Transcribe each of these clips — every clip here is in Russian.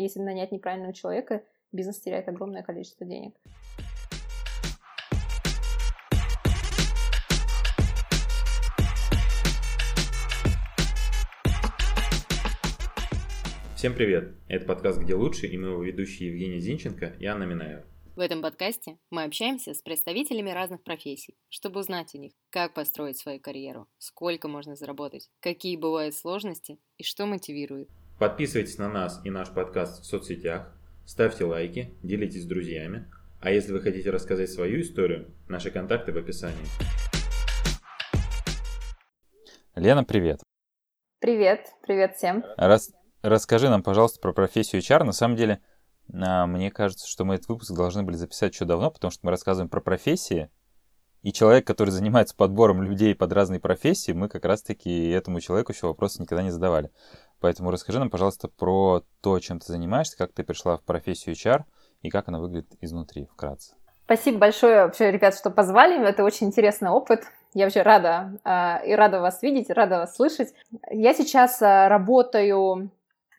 Если нанять неправильного человека, бизнес теряет огромное количество денег. Всем привет! Это подкаст «Где лучше» и мы его ведущие Евгений Зинченко и Анна Минаева. В этом подкасте мы общаемся с представителями разных профессий, чтобы узнать у них, как построить свою карьеру, сколько можно заработать, какие бывают сложности и что мотивирует. Подписывайтесь на нас и наш подкаст в соцсетях, ставьте лайки, делитесь с друзьями, а если вы хотите рассказать свою историю, наши контакты в описании. Лена, привет. Привет, привет всем. Рас... Расскажи нам, пожалуйста, про профессию HR. На самом деле, а, мне кажется, что мы этот выпуск должны были записать еще давно, потому что мы рассказываем про профессии, и человек, который занимается подбором людей под разные профессии, мы как раз-таки этому человеку еще вопросы никогда не задавали. Поэтому расскажи нам, пожалуйста, про то, чем ты занимаешься, как ты пришла в профессию HR и как она выглядит изнутри, вкратце. Спасибо большое вообще, ребят, что позвали. Это очень интересный опыт. Я вообще рада э, и рада вас видеть, рада вас слышать. Я сейчас э, работаю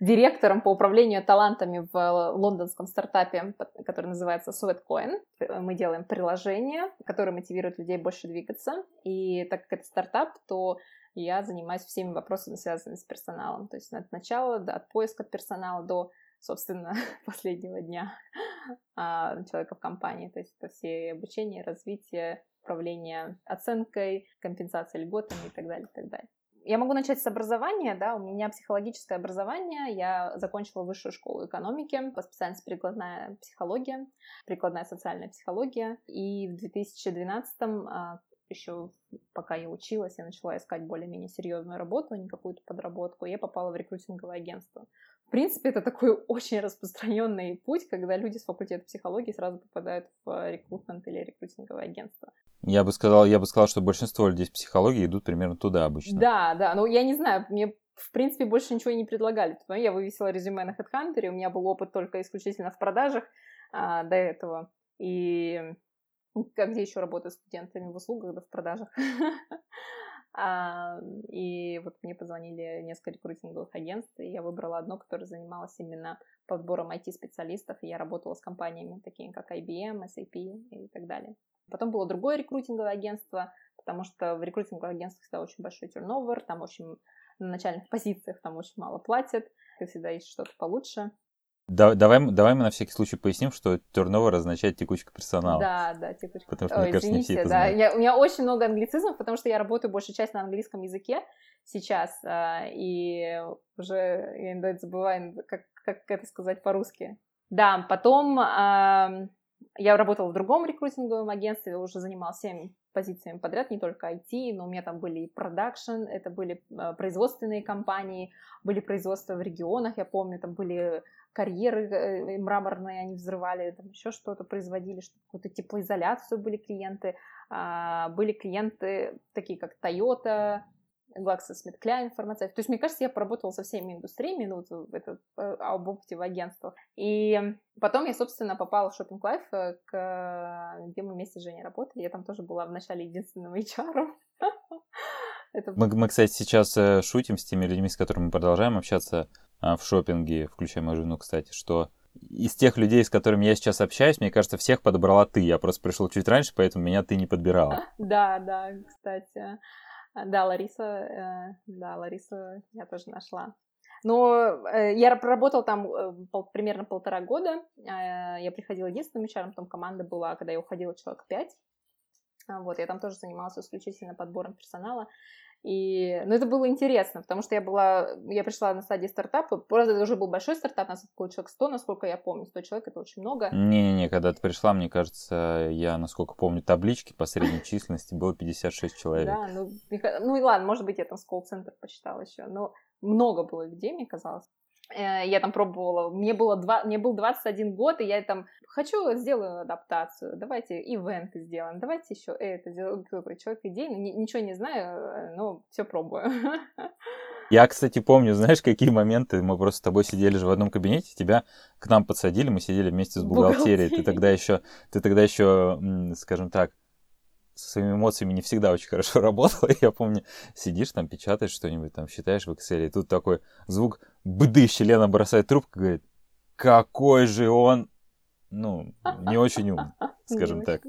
директором по управлению талантами в лондонском стартапе, который называется Sweatcoin. Мы делаем приложение, которое мотивирует людей больше двигаться. И так как это стартап, то я занимаюсь всеми вопросами, связанными с персоналом. То есть от начала, от поиска персонала до, собственно, последнего дня а, человека в компании. То есть это все обучение, развитие, управление оценкой, компенсация льготами и так далее, и так далее. Я могу начать с образования, да, у меня психологическое образование, я закончила высшую школу экономики по специальности прикладная психология, прикладная социальная психология, и в 2012 а, еще пока я училась, я начала искать более-менее серьезную работу, а не какую-то подработку, я попала в рекрутинговое агентство. В принципе, это такой очень распространенный путь, когда люди с факультета психологии сразу попадают в рекрутмент или рекрутинговое агентство. Я бы сказал, я бы сказал, что большинство людей с психологии идут примерно туда обычно. Да, да, ну я не знаю, мне в принципе больше ничего и не предлагали. Я вывесила резюме на HeadHunter, у меня был опыт только исключительно в продажах а, до этого. И как где еще работаю студентами в услугах, да в продажах. А, и вот мне позвонили несколько рекрутинговых агентств, и я выбрала одно, которое занималось именно подбором IT-специалистов, и я работала с компаниями, такими как IBM, SAP и так далее. Потом было другое рекрутинговое агентство, потому что в рекрутинговых агентствах всегда очень большой турновер, там очень на начальных позициях там очень мало платят, как всегда есть что-то получше. Да, давай, давай мы на всякий случай поясним, что turnover означает текучка персонала. Да, да, текучка. Потому что, Ой, мне кажется, извините, не все это да. Я, у меня очень много англицизмов, потому что я работаю большую часть на английском языке сейчас, а, и уже я иногда забываю, как, как это сказать по-русски. Да, потом я работала в другом рекрутинговом агентстве, уже занималась всеми позициями подряд, не только IT, но у меня там были и продакшн, это были а, производственные компании, были производства в регионах, я помню, там были карьеры э, мраморные они взрывали, там еще что-то производили, что какую-то теплоизоляцию были клиенты. А, были клиенты такие, как Toyota, GlaxoSmithKline, фармацевт. То есть, мне кажется, я поработала со всеми индустриями, ну, вот это, э, об опыте в агентствах. И потом я, собственно, попала в Shopping Life, э, к, где мы вместе с Женей работали. Я там тоже была вначале единственным HR. Это... Мы, мы, кстати, сейчас шутим с теми людьми, с которыми мы продолжаем общаться в шопинге, включая мою жену, кстати, что из тех людей, с которыми я сейчас общаюсь, мне кажется, всех подобрала ты. Я просто пришел чуть раньше, поэтому меня ты не подбирала. Да, да, кстати. Да, Лариса, э, да, Лариса я тоже нашла. Но э, я проработала там э, примерно полтора года. Я приходила единственным HR, там команда была, когда я уходила, человек пять. Вот, я там тоже занималась исключительно подбором персонала. И, ну, это было интересно, потому что я была, я пришла на стадии стартапа, просто это уже был большой стартап, нас было человек 100, насколько я помню, 100 человек, это очень много. Не-не-не, когда ты пришла, мне кажется, я, насколько помню, таблички по средней численности было 56 человек. Да, ну, ну и ладно, может быть, я там с колл-центр посчитала еще, но много было людей, мне казалось. Э, я там пробовала, мне было, два, мне был 21 год, и я там хочу, сделаю адаптацию, давайте ивенты сделаем, давайте еще это сделаем, человек идей, ну, ничего не знаю, э, но все пробую. Я, кстати, помню, знаешь, какие моменты, мы просто с тобой сидели же в одном кабинете, тебя к нам подсадили, мы сидели вместе с бухгалтерией, ты тогда еще, ты тогда еще, скажем так, со своими эмоциями не всегда очень хорошо работала. Я помню, сидишь там, печатаешь что-нибудь, там, считаешь в Excel, и тут такой звук бдыщ, Лена бросает трубку, говорит, какой же он, ну, не очень ум, скажем так.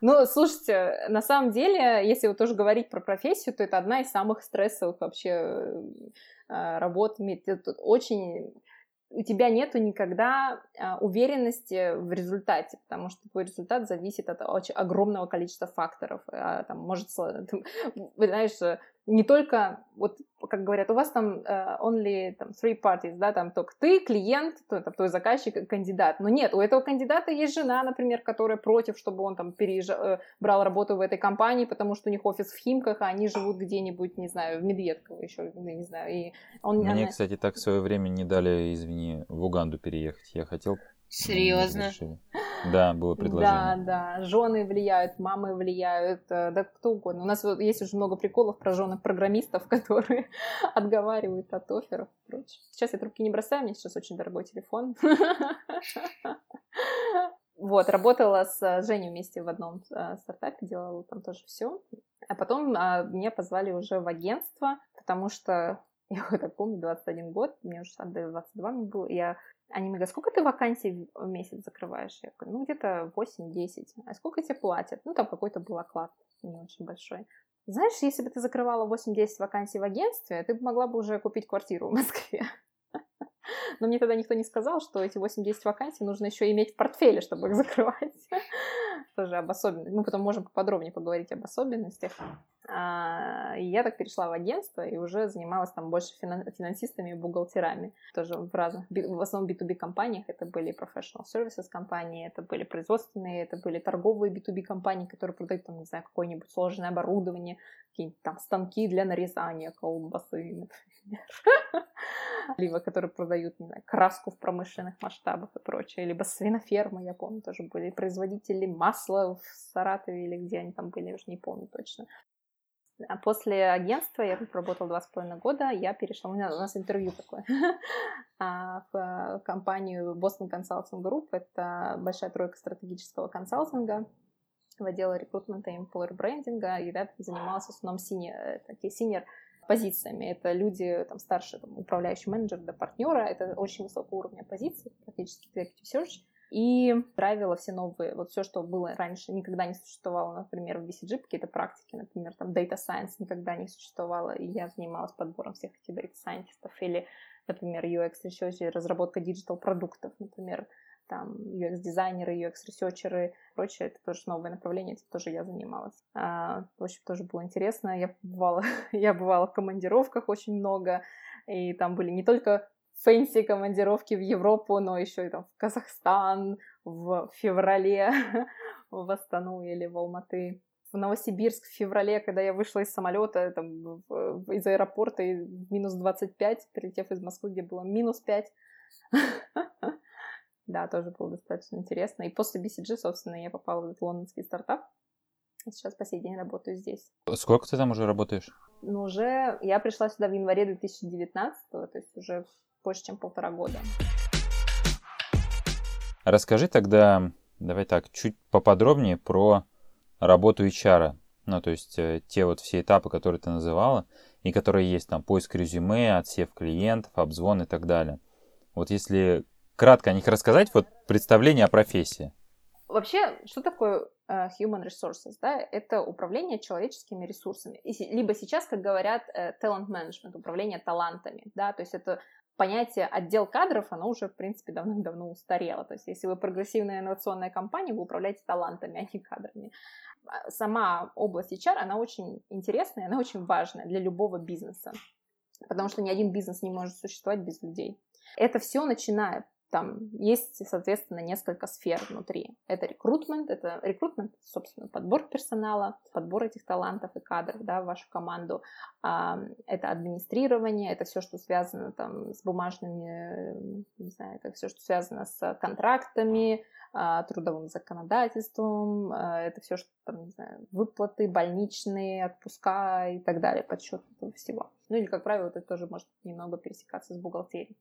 Ну, слушайте, на самом деле, если вот тоже говорить про профессию, то это одна из самых стрессовых вообще э, работ. Это очень у тебя нету никогда а, уверенности в результате, потому что твой результат зависит от очень огромного количества факторов. А, там, может, там, знаешь, не только, вот как говорят, у вас там uh, only там, three parties, да, там только ты, клиент, то, там, твой заказчик, кандидат. Но нет, у этого кандидата есть жена, например, которая против, чтобы он там переезжал, э, брал работу в этой компании, потому что у них офис в Химках, а они живут где-нибудь, не знаю, в Медведково еще, не знаю. И он, Мне, она... кстати, так в свое время не дали, извини, в Уганду переехать. Я хотел Серьезно? Да, было предложение. Да, да. Жены влияют, мамы влияют, э, да кто угодно. У нас вот есть уже много приколов про жены программистов, которые отговаривают от офферов и. Сейчас я трубки не бросаю, у меня сейчас очень дорогой телефон. Вот, работала с Женей вместе в одном э, стартапе, делала там тоже все. А потом а, меня позвали уже в агентство, потому что я так помню, 21 год, мне уже 22 мне было, я они мне говорят, сколько ты вакансий в месяц закрываешь? Я говорю, ну, где-то 8-10. А сколько тебе платят? Ну, там какой-то был оклад не очень большой. Знаешь, если бы ты закрывала 8-10 вакансий в агентстве, ты бы могла бы уже купить квартиру в Москве. Но мне тогда никто не сказал, что эти 8-10 вакансий нужно еще иметь в портфеле, чтобы их закрывать. Тоже об особенностях. Мы потом можем поподробнее поговорить об особенностях. А, я так перешла в агентство и уже занималась там больше финансистами и бухгалтерами. Тоже в разных, в основном B2B компаниях. Это были professional services компании, это были производственные, это были торговые B2B компании, которые продают там, не знаю, какое-нибудь сложное оборудование, какие-нибудь там станки для нарезания колбасы, например. Либо которые продают, не знаю, краску в промышленных масштабах и прочее. Либо свинофермы, я помню, тоже были производители масла в Саратове или где они там были, я уже не помню точно. А после агентства, я проработала два с половиной года, я перешла, у, меня, у нас интервью такое, а, в компанию Boston Consulting Group, это большая тройка стратегического консалтинга, в отдел рекрутмента и employer брендинга, и я занималась в основном senior, э, такие senior позициями. Это люди там, старше там, управляющий менеджер до партнера, это очень высокого уровня позиций, практически executive search, и правила все новые. Вот все, что было раньше, никогда не существовало, например, в BCG, какие-то практики, например, там Data Science никогда не существовало, и я занималась подбором всех этих Data Scientist ов, или, например, UX Research, разработка digital продуктов, например, там UX-дизайнеры, UX- researcher ы, прочее, это тоже новое направление, этим тоже я занималась. А, в общем, тоже было интересно. Я бывала, я бывала в командировках очень много, и там были не только fancy командировки в Европу, но еще и там в Казахстан в феврале, в Астану или в Алматы. В Новосибирск в феврале, когда я вышла из самолета, там, из аэропорта, и минус 25, прилетев из Москвы, где было минус 5. Да, тоже было достаточно интересно. И после BCG, собственно, я попала в этот лондонский стартап. И сейчас по сей день работаю здесь. Сколько ты там уже работаешь? Ну, уже я пришла сюда в январе 2019, то есть уже больше, чем полтора года. Расскажи тогда, давай так, чуть поподробнее про работу HR. Ну, то есть э, те вот все этапы, которые ты называла, и которые есть там поиск резюме, отсев клиентов, обзвон и так далее. Вот если кратко о них рассказать, вот представление о профессии. Вообще, что такое uh, human resources? Да? Это управление человеческими ресурсами. И, либо сейчас, как говорят, uh, talent management, управление талантами. Да? То есть это понятие отдел кадров, оно уже, в принципе, давным-давно устарело. То есть если вы прогрессивная инновационная компания, вы управляете талантами, а не кадрами. А, сама область HR, она очень интересная, она очень важная для любого бизнеса. Потому что ни один бизнес не может существовать без людей. Это все начиная там есть, соответственно, несколько сфер внутри. Это рекрутмент, это рекрутмент, собственно, подбор персонала, подбор этих талантов и кадров да, в вашу команду. Это администрирование, это все, что связано там с бумажными, не знаю, это все, что связано с контрактами, а, трудовым законодательством, а, это все, что там, не знаю, выплаты, больничные, отпуска и так далее, подсчет этого всего. Ну или, как правило, это тоже может немного пересекаться с бухгалтерией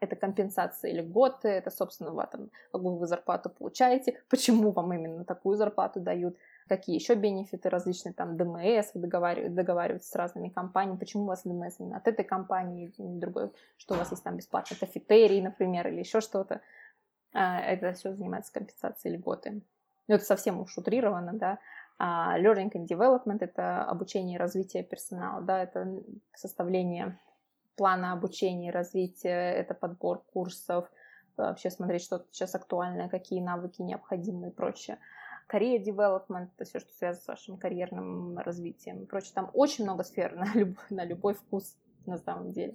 это компенсация льготы, это, собственно, там, какую вы зарплату получаете, почему вам именно такую зарплату дают, какие еще бенефиты различные, там, ДМС, вы договариваетесь, договариваетесь с разными компаниями, почему у вас ДМС именно от этой компании, другой, что у вас есть там бесплатно, кафетерий, например, или еще что-то. А, это все занимается компенсацией льготы. Ну, это совсем уж утрировано, да. А learning and development — это обучение и развитие персонала, да, это составление плана обучения и развития, это подбор курсов, вообще смотреть, что сейчас актуальное, какие навыки необходимы и прочее. Career development, это все, что связано с вашим карьерным развитием и прочее. Там очень много сфер на любой, на любой вкус на самом деле.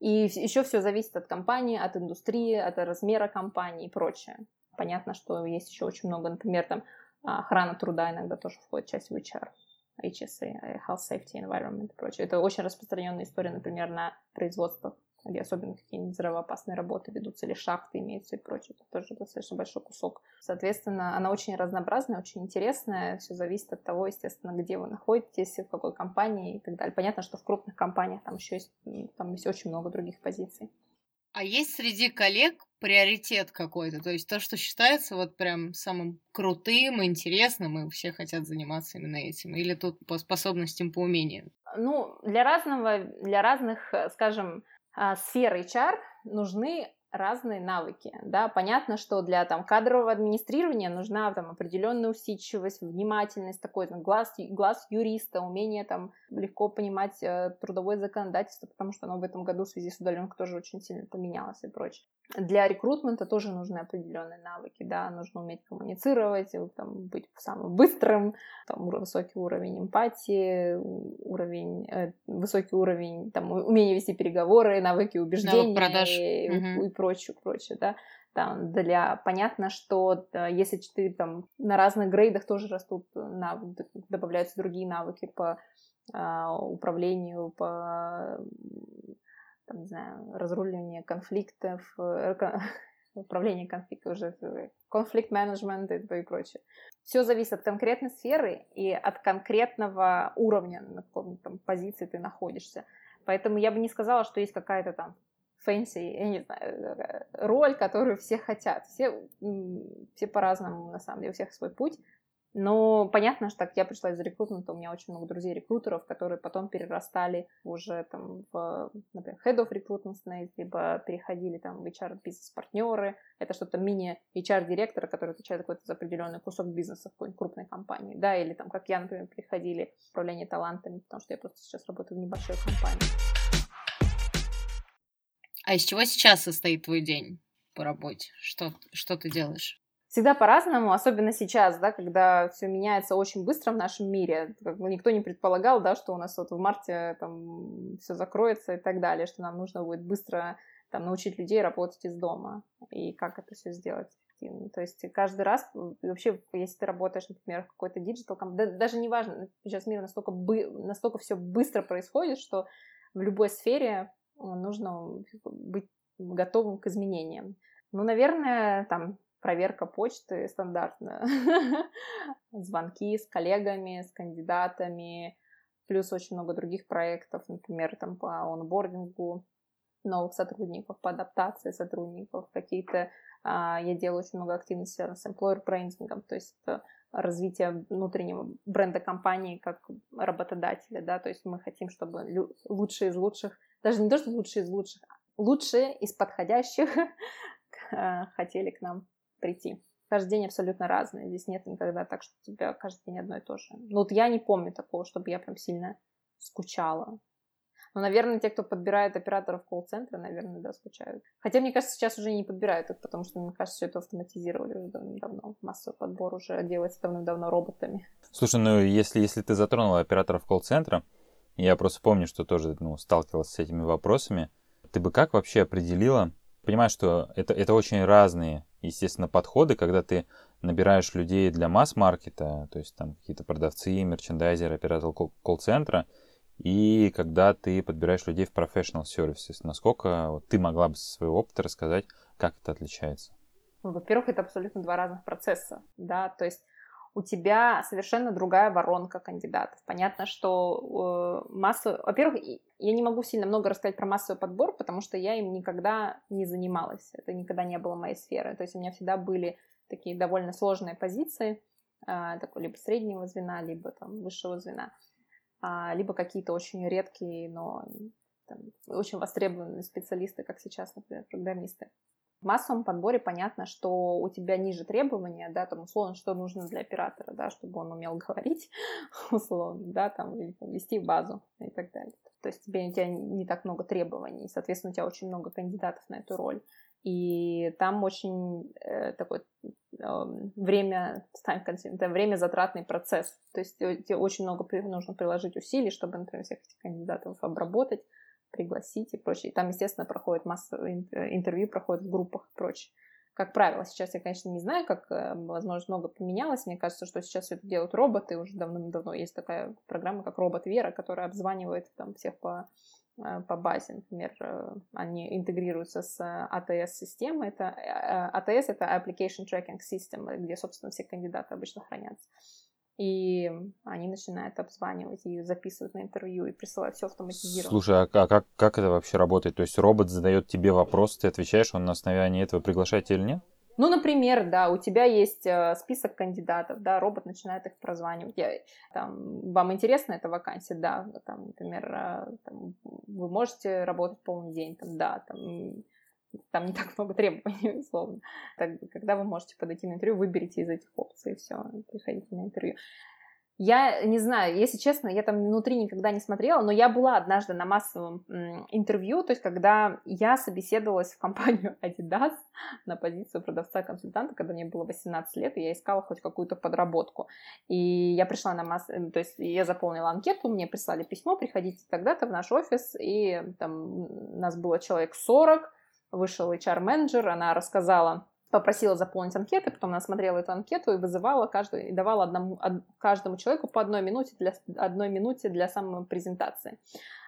И еще все зависит от компании, от индустрии, от размера компании и прочее. Понятно, что есть еще очень много, например, там охрана труда иногда тоже входит в часть в HR. HSA, Health Safety Environment и прочее. Это очень распространенная история, например, на производствах где особенно какие-нибудь взрывоопасные работы ведутся, или шахты имеются и прочее. Это тоже достаточно большой кусок. Соответственно, она очень разнообразная, очень интересная. Все зависит от того, естественно, где вы находитесь, в какой компании и так далее. Понятно, что в крупных компаниях там еще есть, там есть очень много других позиций. А есть среди коллег приоритет какой-то? То есть то, что считается вот прям самым крутым, интересным, и все хотят заниматься именно этим? Или тут по способностям, по умениям? Ну, для разного, для разных, скажем, а, сферы HR нужны разные навыки, да, понятно, что для там кадрового администрирования нужна там определенная усидчивость, внимательность, такой там, глаз, глаз юриста, умение там легко понимать э, трудовое законодательство, потому что оно в этом году в связи с удаленкой тоже очень сильно поменялось и прочее. Для рекрутмента тоже нужны определенные навыки, да, нужно уметь коммуницировать, э, там, быть самым быстрым, там, высокий уровень эмпатии, уровень, э, высокий уровень, там, умение вести переговоры, навыки убеждения продаж. И, угу. и прочее, прочее, да там для понятно, что да, если ты там на разных грейдах тоже растут навыки, добавляются другие навыки по а, управлению, по там, не знаю, разруливание конфликтов, э, управление конфликтом уже, conflict management и, и прочее. Все зависит от конкретной сферы и от конкретного уровня, на каком там позиции ты находишься. Поэтому я бы не сказала, что есть какая-то там fancy, я не знаю, э, роль, которую все хотят. Все, все по-разному, на самом деле, у всех свой путь. Но понятно, что так я пришла из рекрутмента, у меня очень много друзей-рекрутеров, которые потом перерастали уже там в, например, head of recruitment, либо переходили там в HR-бизнес-партнеры. Это что-то мини-HR-директора, который отвечает какой-то за определенный кусок бизнеса в какой-нибудь крупной компании. Да, или там, как я, например, переходили в управление талантами, потому что я просто сейчас работаю в небольшой компании. А из чего сейчас состоит твой день по работе? Что, что ты делаешь? Всегда по-разному, особенно сейчас, да, когда все меняется очень быстро в нашем мире. Никто не предполагал, да, что у нас вот в марте там все закроется и так далее, что нам нужно будет быстро там научить людей работать из дома и как это все сделать. То есть каждый раз, вообще, если ты работаешь, например, в какой-то digital, да, даже не важно, сейчас мир настолько, бы, настолько все быстро происходит, что в любой сфере нужно быть готовым к изменениям. Ну, наверное, там проверка почты стандартная, звонки с коллегами, с кандидатами, плюс очень много других проектов, например, там по онбордингу новых сотрудников, по адаптации сотрудников, какие-то а, я делаю очень много активностей с employer branding, то есть развитие внутреннего бренда компании как работодателя, да, то есть мы хотим, чтобы лучшие из лучших, даже не то, что лучшие из лучших, а лучшие из подходящих хотели к нам прийти. Каждый день абсолютно разный. Здесь нет никогда так, что у тебя каждый день одно и то же. Ну вот я не помню такого, чтобы я прям сильно скучала. Но, наверное, те, кто подбирает операторов колл-центра, наверное, да, скучают. Хотя, мне кажется, сейчас уже не подбирают их, потому что, мне кажется, все это автоматизировали уже давно. Массовый подбор уже делается давно-давно роботами. Слушай, ну если, если ты затронула операторов колл-центра, я просто помню, что тоже ну, сталкивалась с этими вопросами. Ты бы как вообще определила, понимаю, что это, это очень разные естественно, подходы, когда ты набираешь людей для масс-маркета, то есть там какие-то продавцы, мерчендайзеры, оператор колл-центра, и когда ты подбираешь людей в professional services, насколько вот, ты могла бы со своего опыта рассказать, как это отличается? Ну, во-первых, это абсолютно два разных процесса, да, то есть у тебя совершенно другая воронка кандидатов. Понятно, что э, массовый... Во-первых, я не могу сильно много рассказать про массовый подбор, потому что я им никогда не занималась. Это никогда не было моей сферы. То есть у меня всегда были такие довольно сложные позиции, а, такой либо среднего звена, либо там высшего звена, а, либо какие-то очень редкие, но там, очень востребованные специалисты, как сейчас, например, программисты. В массовом подборе понятно, что у тебя ниже требования, да, там, условно, что нужно для оператора, да, чтобы он умел говорить, условно, да, там, или там, вести базу и так далее. То есть тебе, у тебя не так много требований, соответственно, у тебя очень много кандидатов на эту роль. И там очень э, такой э, время, это время затратный процесс. То есть тебе очень много нужно приложить усилий, чтобы, например, всех этих кандидатов обработать, пригласить и прочее. И там, естественно, проходит масса э, интервью, проходит в группах и прочее. Как правило, сейчас я, конечно, не знаю, как, э, возможно, много поменялось. Мне кажется, что сейчас все это делают роботы. Уже давным-давно есть такая программа, как робот Вера, которая обзванивает там всех по Э, по базе, например, они интегрируются с ATS-системой. Это, ATS э, — это Application Tracking System, где, собственно, все кандидаты обычно хранятся. И они начинают обзванивать и записывать на интервью и присылать все автоматизированно. Слушай, а как, как это вообще работает? То есть робот задает тебе вопрос, ты отвечаешь, он на основании этого приглашает тебя или нет? Ну, например, да, у тебя есть э, список кандидатов, да, робот начинает их прозванивать. Я, там, вам интересна эта вакансия? Да, там, например, э, там, вы можете работать полный день, там, да, там, там не так много требований, условно. Так, когда вы можете подойти на интервью, выберите из этих опций, и все, приходите на интервью. Я не знаю, если честно, я там внутри никогда не смотрела, но я была однажды на массовом интервью, то есть когда я собеседовалась в компанию Adidas на позицию продавца-консультанта, когда мне было 18 лет, и я искала хоть какую-то подработку. И я пришла на массу, то есть я заполнила анкету, мне прислали письмо, приходите тогда-то в наш офис, и там нас было человек 40, вышел HR-менеджер, она рассказала попросила заполнить анкеты, потом она смотрела эту анкету и вызывала каждую, и давала одному, каждому человеку по одной минуте для, одной минуте для самопрезентации.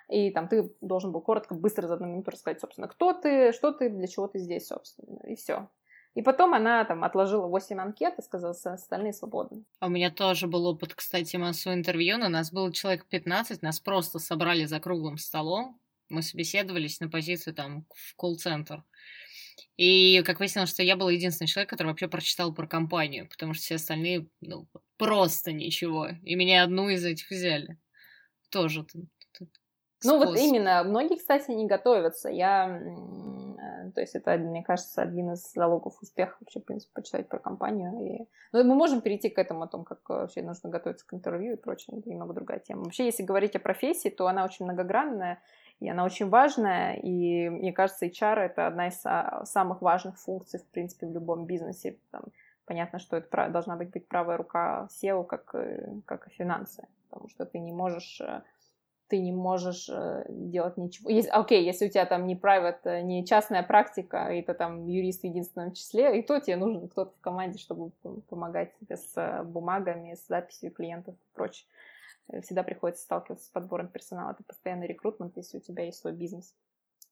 И там ты должен был коротко, быстро за одну минуту рассказать, собственно, кто ты, что ты, для чего ты здесь, собственно, и все. И потом она там отложила 8 анкет и сказала, остальные свободны. А у меня тоже был опыт, кстати, массового интервью, но нас было человек 15, нас просто собрали за круглым столом, мы собеседовались на позицию там в колл-центр. И как выяснилось, что я был единственный человек, который вообще прочитал про компанию, потому что все остальные, ну, просто ничего. И меня одну из этих взяли. Тоже тут. Ну вот именно, многие, кстати, не готовятся. Я, э, то есть это, мне кажется, один из залогов успеха вообще, в принципе, почитать про компанию. И... Ну, мы можем перейти к этому, о том, как вообще нужно готовиться к интервью и прочее, это немного другая тема. Вообще, если говорить о профессии, то она очень многогранная, и она очень важная, и мне кажется, HR — это одна из самых важных функций, в принципе, в любом бизнесе. Там, понятно, что это должна быть, быть правая рука SEO, как, как и финансы, потому что ты не можешь э, ты не можешь э, делать ничего. Есть, окей, если у тебя там не private, э, не частная практика, и ты там юрист в единственном числе, и то тебе нужен кто-то в команде, чтобы помогать тебе с бумагами, с записью клиентов и прочее. Э, всегда приходится сталкиваться с подбором персонала. Это постоянный рекрутмент, если у тебя есть свой бизнес.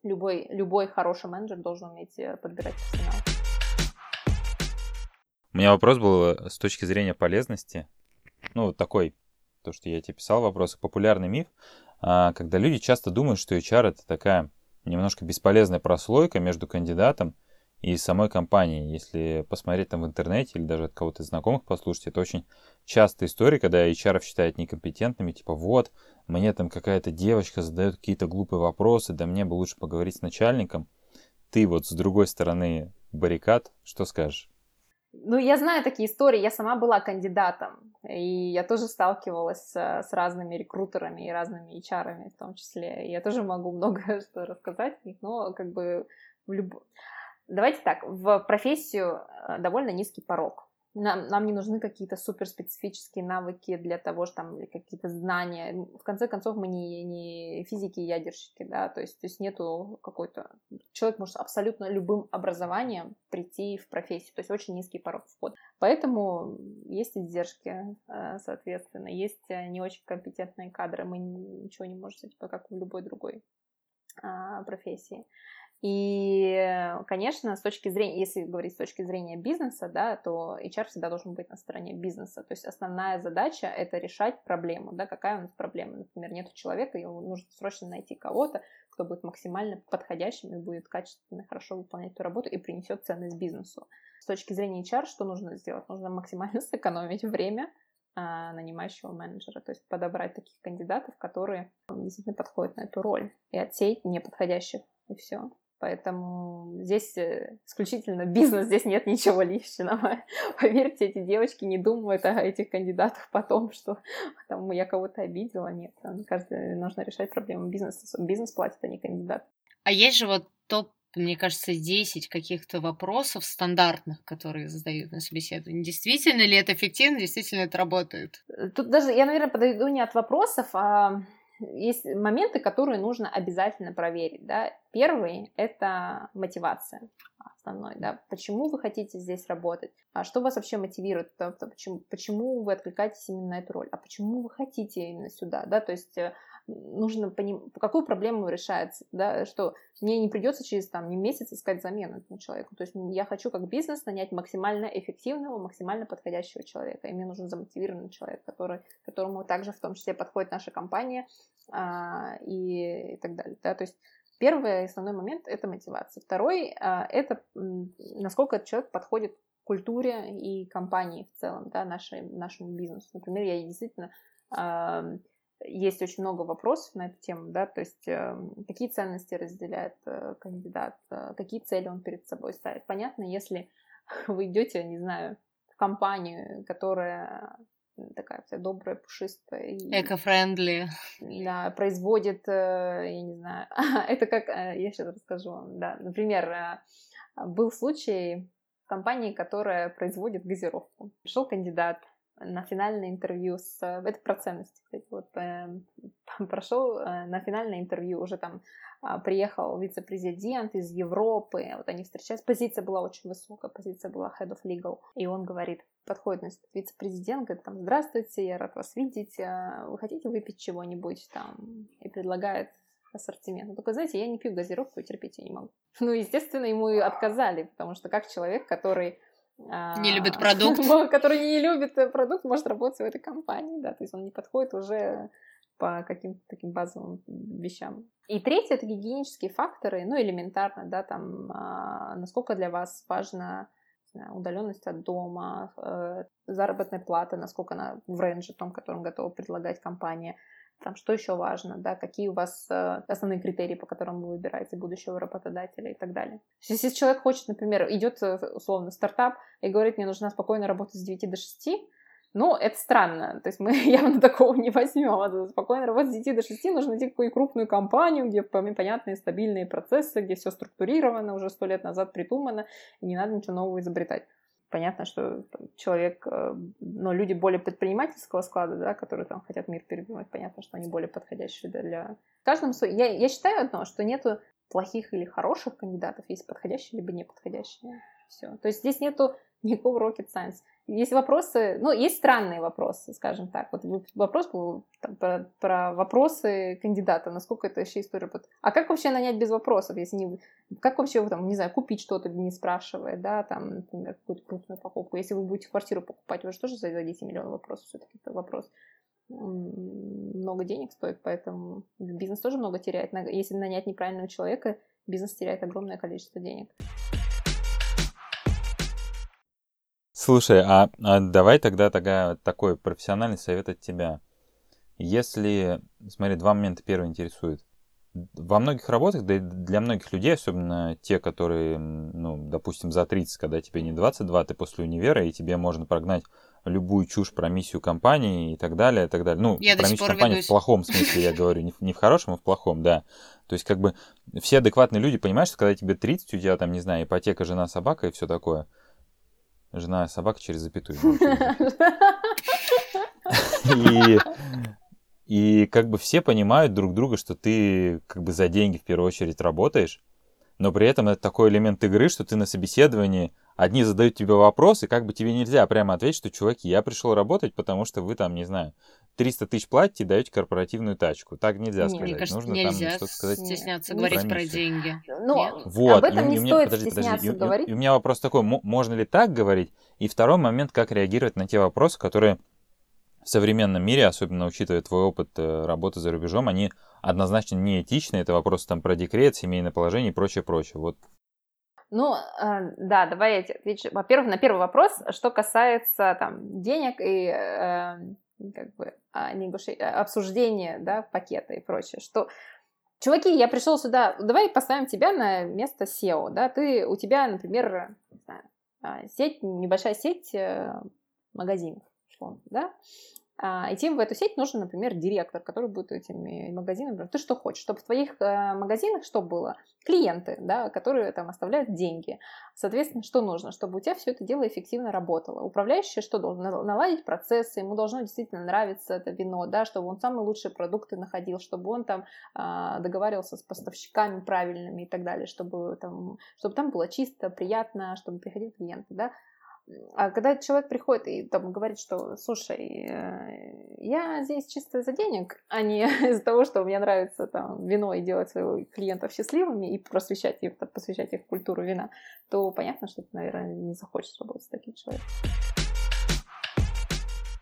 Любой, любой хороший менеджер должен уметь э, подбирать персонал. У меня вопрос был э, с точки зрения полезности. Ну, вот такой, то, что я тебе писал вопрос, популярный миф, а, когда люди часто думают, что HR это такая немножко бесполезная прослойка между кандидатом и самой компании. Если посмотреть там в интернете или даже от кого-то из знакомых послушать, это очень частая история, когда HR считают некомпетентными, типа вот, мне там какая-то девочка задает какие-то глупые вопросы, да мне бы лучше поговорить с начальником. Ты вот с другой стороны баррикад, что скажешь? Ну, я знаю такие истории, я сама была кандидатом, и я тоже сталкивалась с, с разными рекрутерами и разными HR в том числе. И я тоже могу много что рассказать, но как бы в любом... Давайте так, в профессию э, довольно низкий порог. Нам, нам не нужны какие-то суперспецифические навыки для того, что там какие-то знания. В конце концов, мы не, не физики и ядерщики, да, то есть, то есть нету какой-то... Человек может абсолютно любым образованием прийти в профессию, то есть очень низкий порог входа. Поэтому есть издержки, э, соответственно, есть э, не очень компетентные кадры, мы ничего не можем, типа, как в любой другой а, профессии. И, конечно, с точки зрения, если говорить с точки зрения бизнеса, да, то HR всегда должен быть на стороне бизнеса. То есть основная задача – это решать проблему. Да, какая у нас проблема? Например, нет человека, ему нужно срочно найти кого-то, кто будет максимально подходящим и будет качественно, хорошо выполнять эту работу и принесет ценность бизнесу. с точки зрения HR, что нужно сделать? Нужно максимально сэкономить время а, нанимающего менеджера, то есть подобрать таких кандидатов, которые действительно подходят на эту роль, и отсеять неподходящих, и все. Поэтому здесь э, исключительно бизнес, здесь нет ничего личного. Поверьте, эти девочки не думают о этих кандидатах потом, что там я кого-то обидела. Нет, мне кажется, нужно решать проблему бизнеса. Бизнес платит, а не кандидат. А есть же вот топ мне кажется, 10 каких-то вопросов стандартных, которые задают на собеседовании. Действительно ли это эффективно, действительно это работает? Тут даже, я, наверное, подойду не от вопросов, а есть моменты, которые нужно обязательно проверить. Да? Первый — это мотивация основной. Да? Почему вы хотите здесь работать? А что вас вообще мотивирует? Почему, почему вы откликаетесь именно на эту роль? А почему вы хотите именно сюда? Да? То есть э, нужно понимать, какую проблему решается, да, что мне не придется через там не месяц искать замену этому человеку. То есть я хочу как бизнес нанять максимально эффективного, максимально подходящего человека. И мне нужен замотивированный человек, который, которому также в том числе подходит наша компания а, и, и так далее. Да? То есть первый основной момент — это мотивация. Второй а, — это насколько этот человек подходит культуре и компании в целом, да, нашей, нашему бизнесу. Например, я действительно есть очень много вопросов на эту тему, да, то есть э, какие ценности разделяет э, кандидат, э, какие цели он перед собой ставит. Понятно, если вы идете, не знаю, в компанию, которая такая вся добрая, пушистая. Эко-френдли. Да, производит, я не знаю, это как, я сейчас расскажу вам, да. Например, был случай в компании, которая производит газировку. Пришел кандидат, на финальное интервью с... Это про ценности, кстати. Вот, э, прошел э, на финальное интервью, уже там э, приехал вице-президент из Европы, вот они встречались, позиция была очень высокая, позиция была head of legal, и он говорит, подходит на вице-президент, говорит там, здравствуйте, я рад вас видеть, э, вы хотите выпить чего-нибудь там, и предлагает ассортимент. Такой, знаете, я не пью газировку, терпеть я не могу. Ну, естественно, ему и отказали, потому что как человек, который не любит продукт. который не любит э, продукт, может работать в этой компании, да, то есть он не подходит уже по каким-то таким базовым вещам. И третье — это гигиенические факторы, ну, элементарно, да, там, а, насколько для вас важна удаленность от дома, э, заработная плата, насколько она в рейнже том, которым готова предлагать компания, там, что еще важно, да, какие у вас э, основные критерии, по которым вы выбираете будущего работодателя и так далее. Если человек хочет, например, идет э, условно стартап и говорит, мне нужна спокойная работа с 9 до 6, ну, это странно. То есть мы явно такого не возьмем. А спокойно работать с 9 до 6 нужно найти какую крупную компанию, где понятные стабильные процессы, где все структурировано, уже сто лет назад придумано, и не надо ничего нового изобретать понятно, что человек, э, но люди более предпринимательского склада, да, которые там хотят мир передумать, понятно, что они более подходящие для... Каждом случае, я, я считаю одно, что нету плохих или хороших кандидатов, есть подходящие либо неподходящие. Все. То есть здесь нету никакого rocket science. Есть вопросы, ну, есть странные вопросы, скажем так. Вот вопрос был там, про, про вопросы кандидата, насколько это вообще история. А как вообще нанять без вопросов, если не... Как вообще, там, не знаю, купить что-то, не спрашивая, да, там, например, какую-то крупную покупку. Если вы будете квартиру покупать, вы же тоже зададите миллион вопросов, все-таки это вопрос много денег стоит, поэтому бизнес тоже много теряет. Если нанять неправильного человека, бизнес теряет огромное количество денег. Слушай, а, а давай тогда такая, такой профессиональный совет от тебя. Если, смотри, два момента первый интересует. Во многих работах, да и для многих людей, особенно те, которые, ну, допустим, за 30, когда тебе не 22, ты после универа, и тебе можно прогнать любую чушь про миссию компании и так далее, и так далее. Ну, я про миссию компании ведусь. в плохом смысле, я говорю, не в, не в хорошем, а в плохом, да. То есть, как бы, все адекватные люди понимают, что когда тебе 30, у тебя там, не знаю, ипотека, жена, собака и все такое – Жена собака через запятую. И, и как бы все понимают друг друга, что ты как бы за деньги в первую очередь работаешь, но при этом это такой элемент игры, что ты на собеседовании одни задают тебе вопросы, как бы тебе нельзя прямо ответить, что, чуваки, я пришел работать, потому что вы там, не знаю, 300 тысяч платите и даете корпоративную тачку. Так нельзя сказать. Мне кажется, Нужно нельзя там что-то сказать. стесняться говорить про, про деньги. Ну, вот. об этом и, не и стоит подожди, стесняться подожди, говорить. И, и у меня вопрос такой, можно ли так говорить? И второй момент, как реагировать на те вопросы, которые в современном мире, особенно учитывая твой опыт э, работы за рубежом, они однозначно не этичны. Это вопросы там про декрет, семейное положение и прочее, прочее. Вот Ну, э, да, давай я тебе отвечу. Во-первых, на первый вопрос, что касается там денег и э, как бы а, обсуждения, да, пакета и прочее, что Чуваки, я пришел сюда, давай поставим тебя на место SEO, да, ты, у тебя, например, а, сеть, небольшая сеть э, магазинов, да, а, идти в эту сеть нужен, например, директор, который будет этими магазинами. Ты что хочешь, чтобы в твоих э, магазинах что было? Клиенты, да, которые там оставляют деньги. Соответственно, что нужно? Чтобы у тебя все это дело эффективно работало. Управляющий что должен? Наладить процессы, ему должно действительно нравиться это вино, да, чтобы он самые лучшие продукты находил, чтобы он там э, договаривался с поставщиками правильными и так далее, чтобы там, чтобы там было чисто, приятно, чтобы приходили клиенты, да. А когда человек приходит и там говорит, что, слушай, э, я здесь чисто за денег, а не из-за того, что мне нравится там вино и делать своих клиентов счастливыми и просвещать их, посвящать их культуру вина, то понятно, что ты, наверное, не захочешь работать с таким человеком.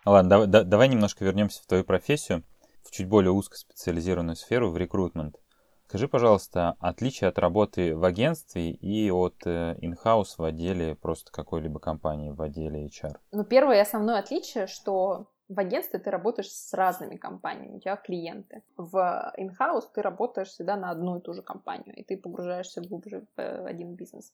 Ладно, давай, давай немножко вернемся в твою профессию, в чуть более узкоспециализированную сферу, в рекрутмент. Скажи, пожалуйста, отличие от работы в агентстве и от in-house э, в отделе просто какой-либо компании в отделе HR? Ну, первое основное отличие, что в агентстве ты работаешь с разными компаниями, у тебя клиенты. В in-house ты работаешь всегда на одну и ту же компанию, и ты погружаешься глубже в э, один бизнес.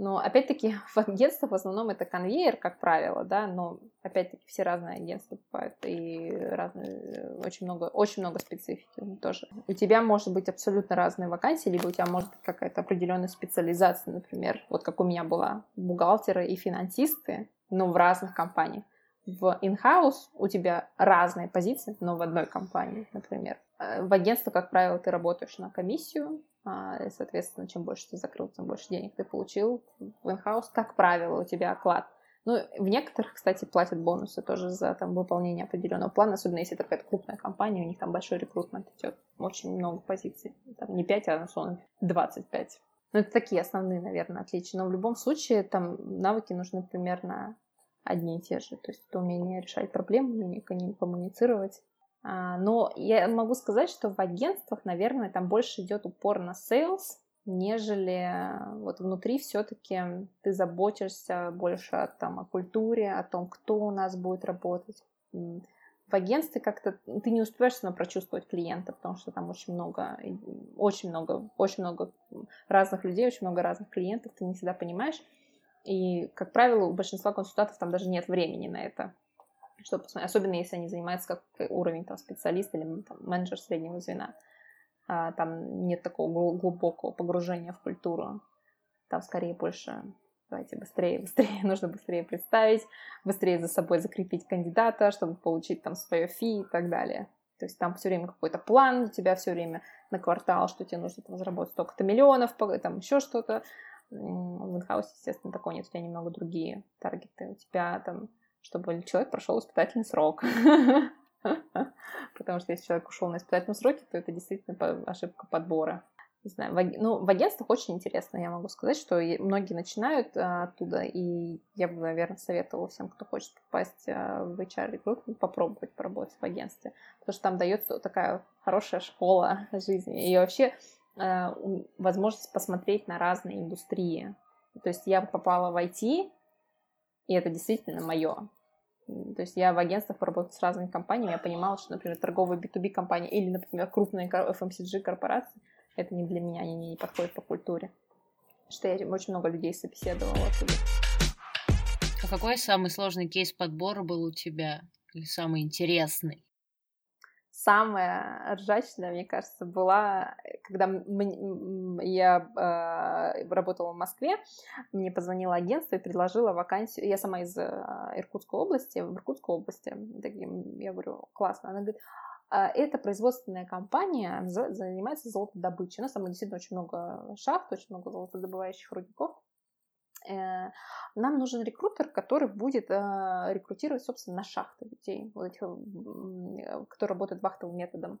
Но опять-таки в агентствах в основном это конвейер, как правило, да, но опять-таки все разные агентства бывают и разные, очень много, очень много специфики тоже. У тебя может быть абсолютно разные вакансии, либо у тебя может быть какая-то определенная специализация, например, вот как у меня была, бухгалтеры и финансисты, но в разных компаниях. В in-house у тебя разные позиции, но в одной компании, например. Э, в агентстве, как правило, ты работаешь на комиссию, и, соответственно, чем больше ты закрыл, тем больше денег ты получил. В инхаус, как правило, у тебя оклад. Ну, в некоторых, кстати, платят бонусы тоже за там, выполнение определенного плана, особенно если это какая-то крупная компания, у них там большой рекрутмент идет, очень много позиций. Там не 5, а, условно, 25. Ну, это такие основные, наверное, отличия. Но в любом случае там навыки нужны примерно одни и те же. То есть это умение решать проблемы, умение коммуницировать, а, но я могу сказать, что в агентствах, наверное, там больше идет упор на sales, нежели э, вот внутри все-таки ты заботишься больше о, там, о культуре, о том, кто у нас будет работать. В агентстве как-то ты не успеваешь сама прочувствовать клиента, потому что там очень много, очень много, очень много разных людей, очень много разных клиентов, ты не всегда понимаешь. И, как правило, у большинства консультантов там даже нет времени на это чтобы посмотреть, особенно если они занимаются как уровень там, специалист или там, менеджер среднего звена. А, там нет такого глубокого погружения в культуру. Там скорее больше давайте быстрее, быстрее, нужно быстрее представить, быстрее за собой закрепить кандидата, чтобы получить там свое фи и так далее. То есть там все время какой-то план, у тебя все время на квартал, что тебе нужно там заработать столько-то миллионов, там еще что-то. В инхаусе, естественно, такого нет, у тебя немного другие таргеты. У тебя там чтобы человек прошел испытательный срок. Потому что если человек ушел на испытательном сроке, то это действительно ошибка подбора. Не знаю, в, ну, в агентствах очень интересно, я могу сказать, что многие начинают а, оттуда, и я бы, наверное, советовала всем, кто хочет попасть а, в HR рекрутинг, попробовать поработать в агентстве, потому что там дается такая хорошая школа жизни, и вообще а, возможность посмотреть на разные индустрии. То есть я попала в IT, и это действительно мое. То есть я в агентствах поработала с разными компаниями, я понимала, что, например, торговая B2B компания или, например, крупные FMCG корпорации, это не для меня, они не подходят по культуре. Что я очень много людей собеседовала. А какой самый сложный кейс подбора был у тебя? Или самый интересный? Самая ржачная, мне кажется, была, когда я э, работала в Москве, мне позвонило агентство и предложило вакансию. Я сама из э, Иркутской области, в Иркутской области. Я говорю, классно. Она говорит, «А, это производственная компания, занимается золотодобычей. У нас там действительно очень много шахт, очень много золотодобывающих рудников. Э, нам нужен рекрутер, который будет э, рекрутировать, собственно, на шахты людей, вот этих, кто работает вахтовым методом.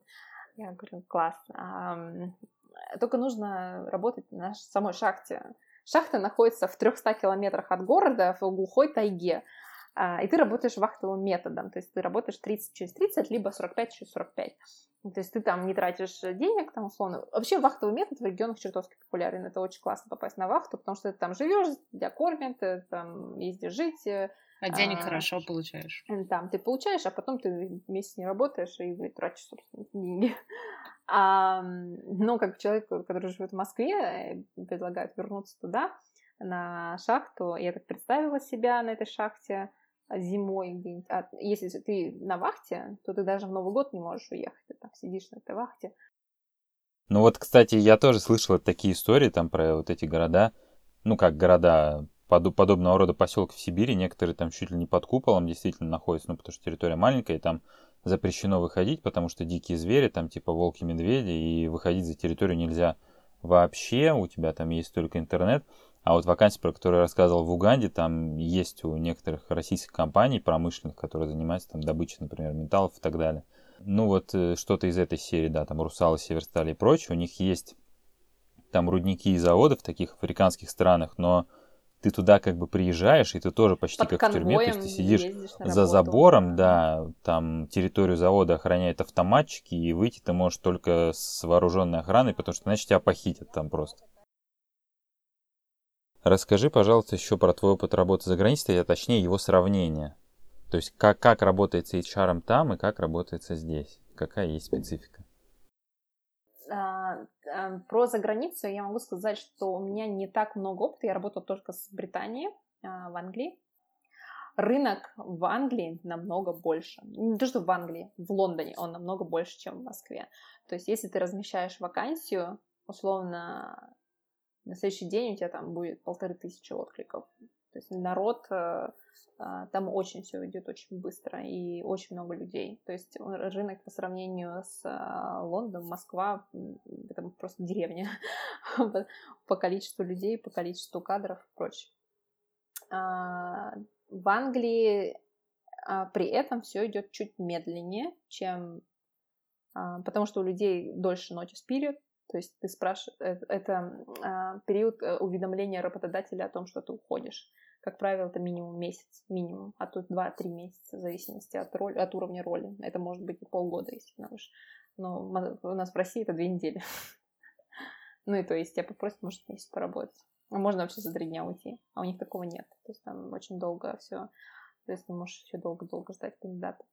Я говорю, класс. Только нужно работать на самой шахте. Шахта находится в 300 километрах от города, в глухой тайге. А, и ты работаешь вахтовым методом, то есть ты работаешь 30 через 30, либо 45 через 45. То есть ты там не тратишь денег, там условно. Вообще вахтовый метод в регионах чертовски популярен. Это очень классно попасть на вахту, потому что ты там живешь, тебя кормят, ты там ездишь жить. Э, а денег а, хорошо получаешь. Там ты получаешь, а потом ты месяц не работаешь и тратишь, собственно, деньги. А, ну, как человек, который живет в Москве, э, предлагают вернуться туда, на шахту. Я так представила себя на этой шахте зимой где-нибудь. А если ты на вахте, то ты даже в Новый год не можешь уехать. Ты там сидишь на этой вахте. Ну вот, кстати, я тоже слышал такие истории там про вот эти города, ну как города под, подобного рода поселок в Сибири, некоторые там чуть ли не под куполом действительно находятся, ну потому что территория маленькая, и там запрещено выходить, потому что дикие звери, там типа волки, медведи, и выходить за территорию нельзя вообще, у тебя там есть только интернет. А вот вакансия, про которую я рассказывал в Уганде, там есть у некоторых российских компаний промышленных, которые занимаются там добычей, например, металлов и так далее. Ну вот э, что-то из этой серии, да, там Русалы, Северстали и прочее, у них есть там рудники и заводы в таких африканских странах, но ты туда как бы приезжаешь, и ты тоже почти Под как в тюрьме, то есть ты сидишь за забором, да, там территорию завода охраняют автоматчики, и выйти ты можешь только с вооруженной охраной, потому что иначе тебя похитят там просто. Расскажи, пожалуйста, еще про твой опыт работы за границей, а точнее его сравнение. То есть как, как работает с HR там и как работается здесь? Какая есть специфика? А, а, про заграницу я могу сказать, что у меня не так много опыта. Я работала только с Британией, а, в Англии. Рынок в Англии намного больше. Не то, что в Англии, в Лондоне он намного больше, чем в Москве. То есть, если ты размещаешь вакансию, условно, на следующий день у тебя там будет полторы тысячи откликов. То есть народ, э, а, там очень все идет очень быстро и очень много людей. То есть рынок по сравнению с а, Лондоном, Москва, это просто деревня по количеству людей, по количеству кадров и прочее. А, в Англии при этом все идет чуть медленнее, чем потому что у людей дольше notice period, то есть ты спрашиваешь, э, это а, период э, уведомления работодателя о том, что ты уходишь. Как правило, это минимум месяц, минимум, а тут 2-3 месяца, в зависимости от, роли, от уровня роли. Это может быть и полгода, если на уж. Но у нас в России это две недели. Ну и то есть тебя попросят, может, месяц поработать. А можно вообще за три дня уйти. А у них такого нет. То есть там очень долго все. То есть ты можешь еще долго-долго ждать кандидата.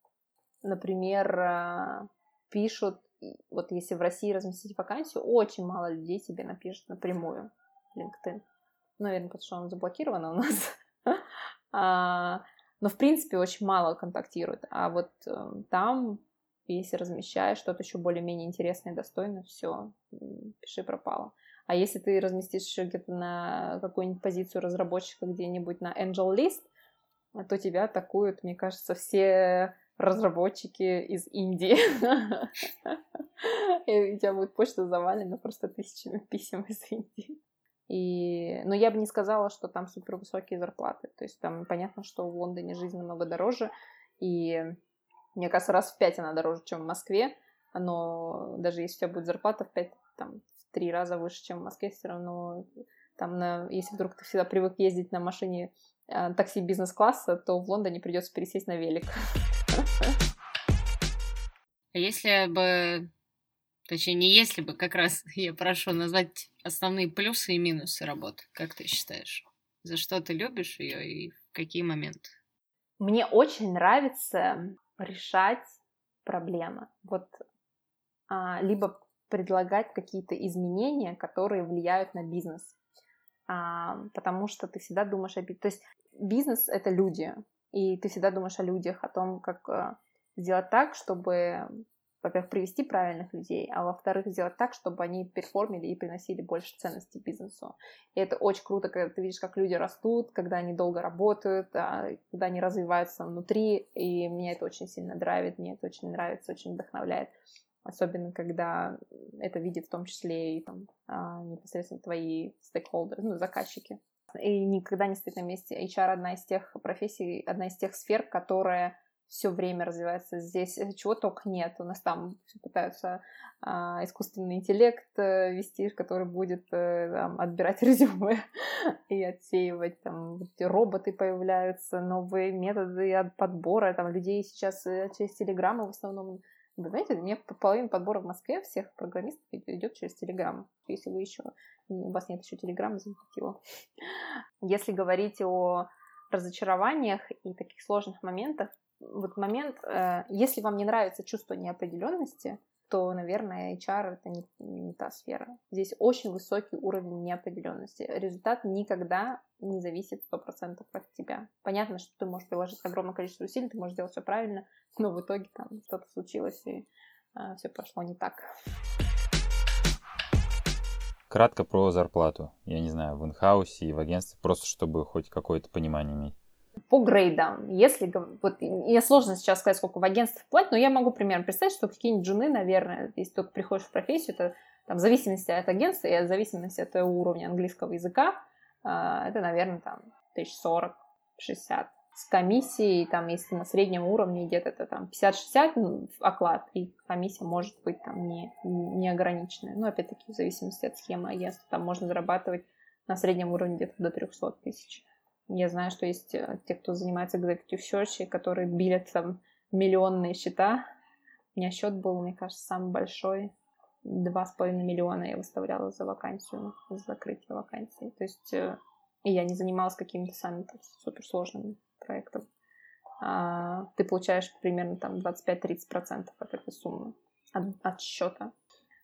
Например, а, пишут вот если в России разместить вакансию, очень мало людей тебе напишет напрямую LinkedIn. Наверное, потому что он заблокирован у нас. а, но, в принципе, очень мало контактирует. А вот э, там, если размещаешь что-то еще более-менее интересное и достойное, все, пиши пропало. А если ты разместишь еще где-то на какую-нибудь позицию разработчика где-нибудь на Angel List, то тебя атакуют, мне кажется, все разработчики из Индии. И у тебя будет почта завалена просто тысячами писем из Индии. И... Но я бы не сказала, что там супер высокие зарплаты. То есть там понятно, что в Лондоне жизнь намного дороже. И мне кажется, раз в пять она дороже, чем в Москве. Но даже если у тебя будет зарплата в пять, там, в три раза выше, чем в Москве, все равно там, на... если вдруг ты всегда привык ездить на машине э, такси бизнес-класса, то в Лондоне придется пересесть на велик. А если бы, точнее, не если бы, как раз я прошу назвать основные плюсы и минусы работы, как ты считаешь? За что ты любишь ее и в какие моменты? Мне очень нравится решать проблемы. Вот а, либо предлагать какие-то изменения, которые влияют на бизнес. А, потому что ты всегда думаешь о... То есть бизнес — это люди, и ты всегда думаешь о людях, о том, как э, сделать так, чтобы, во-первых, привести правильных людей, а во-вторых, сделать так, чтобы они перформили и приносили больше ценности бизнесу. И это очень круто, когда ты видишь, как люди растут, когда они долго работают, а, когда они развиваются внутри, и меня это очень сильно драйвит, мне это очень нравится, очень вдохновляет. Особенно, когда это видит в том числе и там, а, непосредственно твои стейкхолдеры, ну, заказчики. И никогда не стоит на месте. HR одна из тех профессий, одна из тех сфер, которая все время развивается. Здесь э, чего только нет. У нас там пытаются а, искусственный интеллект а, вести, который будет а, там, отбирать резюме и отсеивать. Там роботы появляются, новые методы подбора. Там людей сейчас через телеграммы в основном вы знаете, мне половина подбора в Москве всех программистов идет через Телеграм. Если вы еще у вас нет еще Телеграма, запустите его. Если говорить о разочарованиях и таких сложных моментах, вот момент, э, если вам не нравится чувство неопределенности, то, наверное, HR это не, не та сфера. Здесь очень высокий уровень неопределенности. Результат никогда не зависит 100% от тебя. Понятно, что ты можешь приложить огромное количество усилий, ты можешь сделать все правильно, но в итоге там что-то случилось, и а, все прошло не так. Кратко про зарплату. Я не знаю, в инхаусе и в агентстве, просто чтобы хоть какое-то понимание иметь по грейдам. Если, вот, мне сложно сейчас сказать, сколько в агентстве платят, но я могу примерно представить, что какие-нибудь джуны, наверное, если только приходишь в профессию, это там, в зависимости от агентства и в зависимости от твоего уровня английского языка, а, это, наверное, там, тысяч сорок, шестьдесят. С комиссией, там, если на среднем уровне идет, это там 50-60 ну, оклад, и комиссия может быть там не, не ограниченная. Но, опять-таки, в зависимости от схемы агентства, там можно зарабатывать на среднем уровне где-то до 300 тысяч. Я знаю, что есть э, те, кто занимается executive search, которые билят там миллионные счета. У меня счет был, мне кажется, самый большой. Два с половиной миллиона я выставляла за вакансию, за закрытие вакансии. То есть э, я не занималась какими-то сами суперсложными проектом. А, ты получаешь примерно там 25-30% от этой суммы, от, от счета.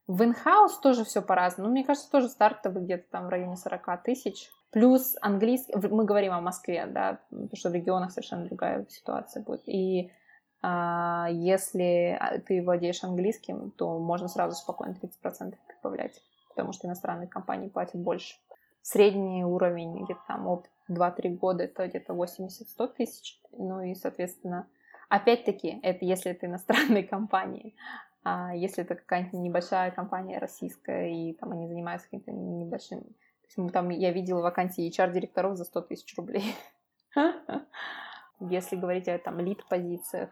В инхаус тоже все по-разному. Ну, мне кажется, тоже стартовый где-то там в районе 40 тысяч. Плюс английский, мы говорим о Москве, да, потому что в регионах совершенно другая ситуация будет. И а, если а, ты владеешь английским, то можно сразу спокойно 30% прибавлять, потому что иностранные компании платят больше. Средний уровень где-то там опыт 2-3 года это где-то 80-100 тысяч. Ну и, соответственно, опять-таки, это если это иностранные компании. А если это какая-нибудь небольшая компания российская, и там они занимаются каким-то небольшим там я видела вакансии HR-директоров за 100 тысяч рублей. Если говорить о там лид-позициях,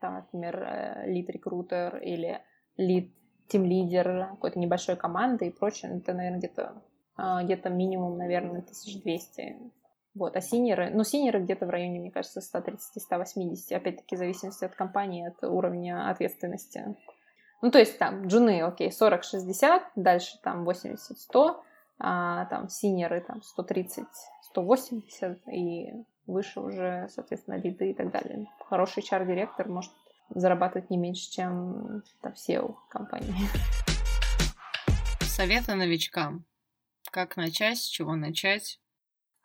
там, например, лид-рекрутер или лид-тим-лидер какой-то небольшой команды и прочее, это, наверное, где-то а, где-то минимум, наверное, 1200. Вот, а синеры, ну, синеры где-то в районе, мне кажется, 130-180, опять-таки, в зависимости от компании, от уровня ответственности. Ну, то есть там джуны, окей, 40-60, дальше там 80-100, а там синеры там 130, 180 и выше уже, соответственно, лиды и так далее. Хороший чар-директор может зарабатывать не меньше, чем там SEO компании. Советы новичкам. Как начать, с чего начать?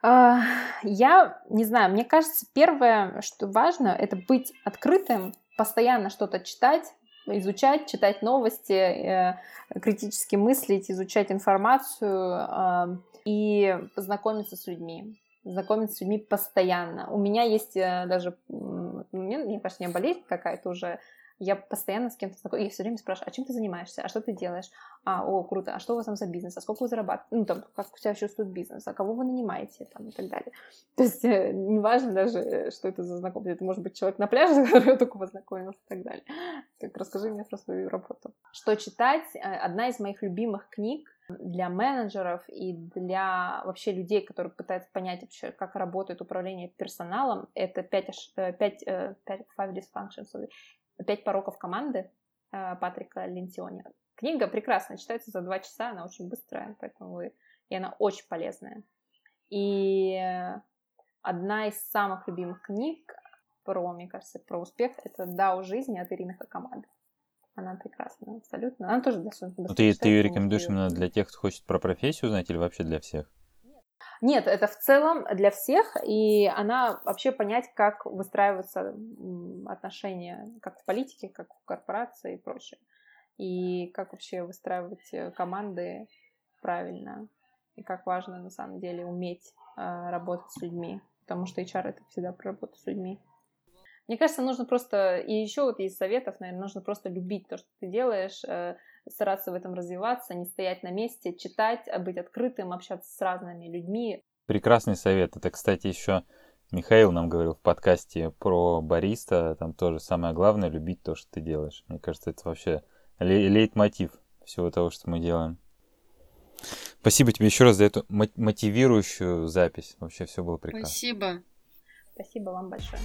А, я не знаю, мне кажется, первое, что важно, это быть открытым, постоянно что-то читать, изучать, читать новости, э, критически мыслить, изучать информацию и познакомиться с людьми. Знакомиться с людьми постоянно. У меня есть э, даже, мне, мне кажется, у болезнь какая-то уже, я постоянно с кем-то знакомлюсь, я все время спрашиваю, а чем ты занимаешься, а что ты делаешь, а, о, круто, а что у вас там за бизнес, а сколько вы зарабатываете, ну, там, как у тебя чувствует бизнес, а кого вы нанимаете, там, и так далее. То есть, э, неважно даже, э, что это за знакомство, это может быть человек на пляже, с которым я только познакомился и так далее. Так, расскажи мне про свою работу. Что читать? Э, одна из моих любимых книг для менеджеров и для вообще людей, которые пытаются понять вообще, как работает управление персоналом, это 5, 5, 5 five dysfunctions, «Пять пороков команды» э, Патрика Лентиони. Книга прекрасная, читается за два часа, она очень быстрая, поэтому вы... и она очень полезная. И одна из самых любимых книг про, мне кажется, про успех, это «Дау жизни» от Ирины Хакамады. Она прекрасная, абсолютно. Она тоже достаточно ну, Ты, ты ее рекомендуешь именно для тех, кто хочет про профессию узнать, или вообще для всех? Нет, это в целом для всех, и она вообще понять, как выстраиваются отношения как в политике, как в корпорации и прочее. И как вообще выстраивать э, команды правильно. И как важно на самом деле уметь э, работать с людьми. Потому что HR это всегда про работу с людьми. Мне кажется, нужно просто, и еще вот из советов, наверное, нужно просто любить то, что ты делаешь, э, стараться в этом развиваться, не стоять на месте, читать, а быть открытым, общаться с разными людьми. Прекрасный совет. Это, кстати, еще Михаил нам говорил в подкасте про бариста, там тоже самое главное любить то, что ты делаешь. Мне кажется, это вообще лейтмотив всего того, что мы делаем. Спасибо тебе еще раз за эту мотивирующую запись. Вообще все было прекрасно. Спасибо. Спасибо вам большое.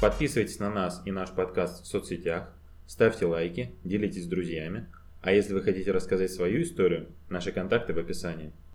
Подписывайтесь на нас и наш подкаст в соцсетях, ставьте лайки, делитесь с друзьями. А если вы хотите рассказать свою историю, наши контакты в описании.